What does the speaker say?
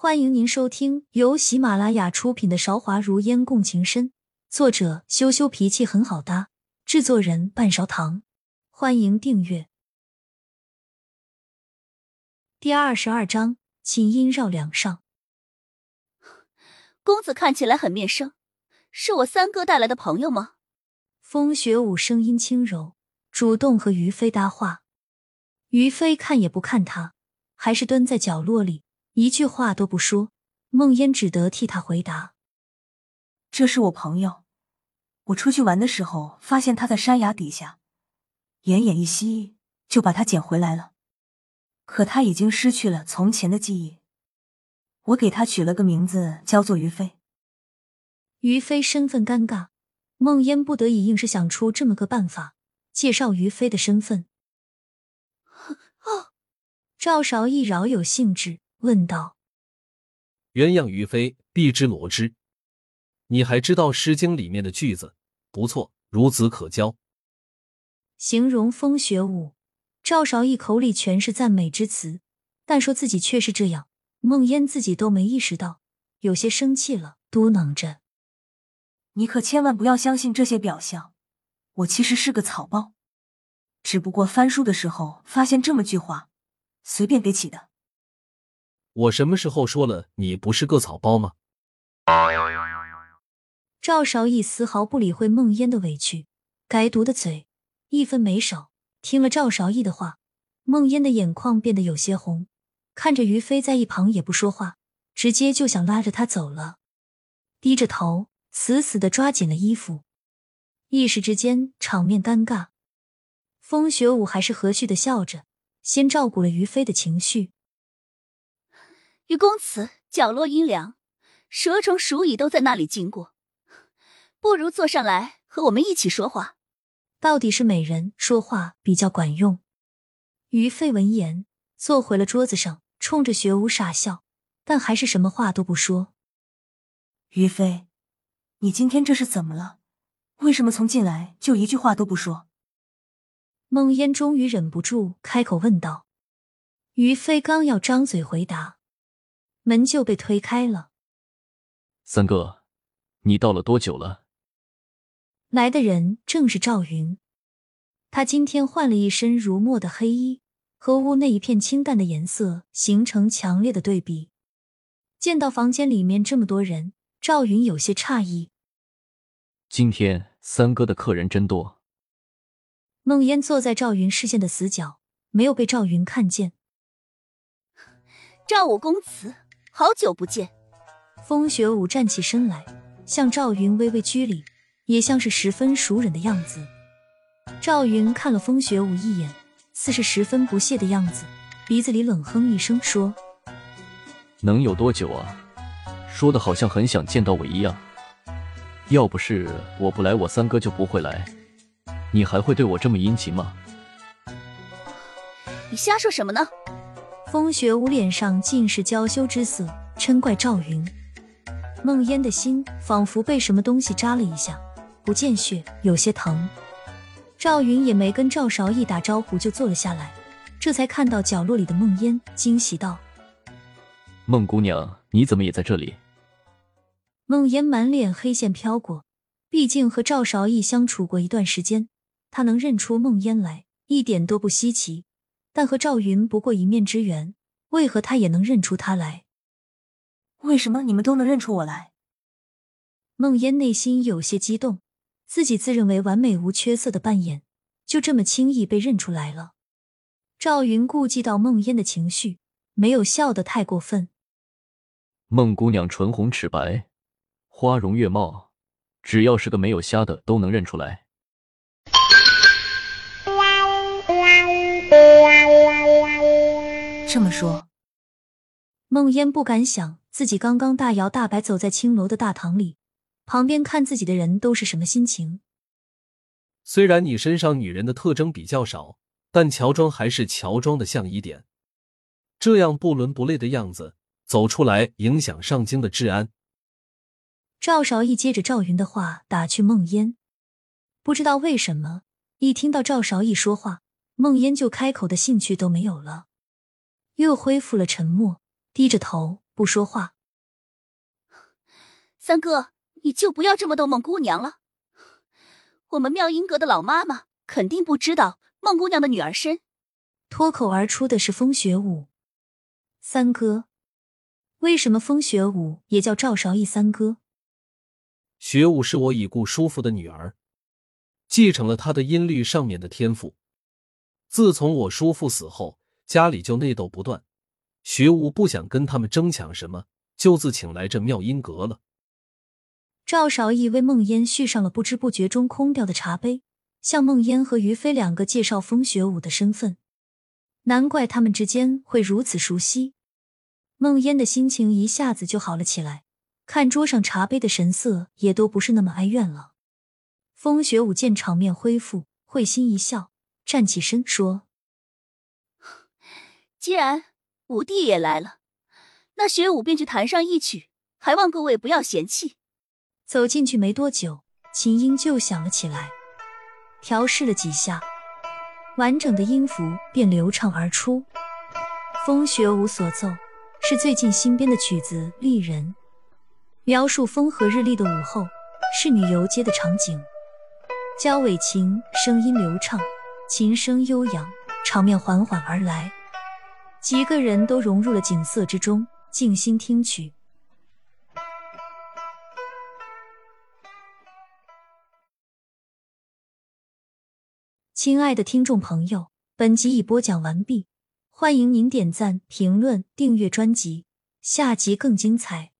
欢迎您收听由喜马拉雅出品的《韶华如烟共情深》，作者羞羞脾气很好搭，制作人半勺糖。欢迎订阅。第二十二章，琴音绕梁上。公子看起来很面生，是我三哥带来的朋友吗？风雪舞声音轻柔，主动和于飞搭话。于飞看也不看他，还是蹲在角落里。一句话都不说，梦烟只得替他回答：“这是我朋友，我出去玩的时候发现他在山崖底下，奄奄一息，就把他捡回来了。可他已经失去了从前的记忆，我给他取了个名字，叫做于飞。”于飞身份尴尬，梦烟不得已硬是想出这么个办法，介绍于飞的身份。哦，赵韶义饶有兴致。问道：“鸳鸯于飞，必之罗织。你还知道《诗经》里面的句子？不错，孺子可教。”形容风雪舞，赵少义口里全是赞美之词，但说自己却是这样。梦烟自己都没意识到，有些生气了，嘟囔着：“你可千万不要相信这些表象，我其实是个草包，只不过翻书的时候发现这么句话，随便给起的。”我什么时候说了你不是个草包吗？赵少义丝毫不理会孟烟的委屈，该毒的嘴一分没少。听了赵少义的话，孟烟的眼眶变得有些红，看着于飞在一旁也不说话，直接就想拉着他走了，低着头死死的抓紧了衣服，一时之间场面尴尬。风雪舞还是和煦的笑着，先照顾了于飞的情绪。于公祠，角落阴凉，蛇虫鼠蚁都在那里经过，不如坐上来和我们一起说话。到底是美人说话比较管用。于飞闻言，坐回了桌子上，冲着雪舞傻笑，但还是什么话都不说。于飞，你今天这是怎么了？为什么从进来就一句话都不说？孟烟终于忍不住开口问道。于飞刚要张嘴回答。门就被推开了。三哥，你到了多久了？来的人正是赵云，他今天换了一身如墨的黑衣，和屋内一片清淡的颜色形成强烈的对比。见到房间里面这么多人，赵云有些诧异。今天三哥的客人真多。孟烟坐在赵云视线的死角，没有被赵云看见。赵五公子。好久不见，风雪舞站起身来，向赵云微微鞠礼，也像是十分熟人的样子。赵云看了风雪舞一眼，似是十分不屑的样子，鼻子里冷哼一声说：“能有多久啊？说的好像很想见到我一样。要不是我不来，我三哥就不会来。你还会对我这么殷勤吗？”你瞎说什么呢？风雪舞脸上尽是娇羞之色，嗔怪赵云。梦烟的心仿佛被什么东西扎了一下，不见血，有些疼。赵云也没跟赵韶义打招呼就坐了下来，这才看到角落里的梦烟，惊喜道：“孟姑娘，你怎么也在这里？”梦烟满脸黑线飘过，毕竟和赵韶义相处过一段时间，他能认出梦烟来，一点都不稀奇。但和赵云不过一面之缘，为何他也能认出他来？为什么你们都能认出我来？梦烟内心有些激动，自己自认为完美无缺色的扮演，就这么轻易被认出来了。赵云顾及到梦烟的情绪，没有笑得太过分。孟姑娘唇红齿白，花容月貌，只要是个没有瞎的都能认出来。这么说，梦烟不敢想自己刚刚大摇大摆走在青楼的大堂里，旁边看自己的人都是什么心情。虽然你身上女人的特征比较少，但乔装还是乔装的像一点，这样不伦不类的样子走出来，影响上京的治安。赵少义接着赵云的话打趣梦烟，不知道为什么，一听到赵少义说话，梦烟就开口的兴趣都没有了。又恢复了沉默，低着头不说话。三哥，你就不要这么逗孟姑娘了。我们妙音阁的老妈妈肯定不知道孟姑娘的女儿身。脱口而出的是风雪舞。三哥，为什么风雪舞也叫赵韶义三哥？雪舞是我已故叔父的女儿，继承了他的音律上面的天赋。自从我叔父死后，家里就内斗不断。雪舞不想跟他们争抢什么，就自请来这妙音阁了。赵少义为梦烟续上了不知不觉中空掉的茶杯，向梦烟和于飞两个介绍风雪舞的身份。难怪他们之间会如此熟悉。梦烟的心情一下子就好了起来，看桌上茶杯的神色也都不是那么哀怨了。风雪舞见场面恢复，会心一笑，站起身说：“既然五弟也来了，那学舞便去弹上一曲，还望各位不要嫌弃。”走进去没多久，琴音就响了起来，调试了几下。完整的音符便流畅而出。风雪舞所奏是最近新编的曲子《丽人》，描述风和日丽的午后，侍女游街的场景。焦尾琴声音流畅，琴声悠扬，场面缓缓而来，几个人都融入了景色之中，静心听曲。亲爱的听众朋友，本集已播讲完毕，欢迎您点赞、评论、订阅专辑，下集更精彩。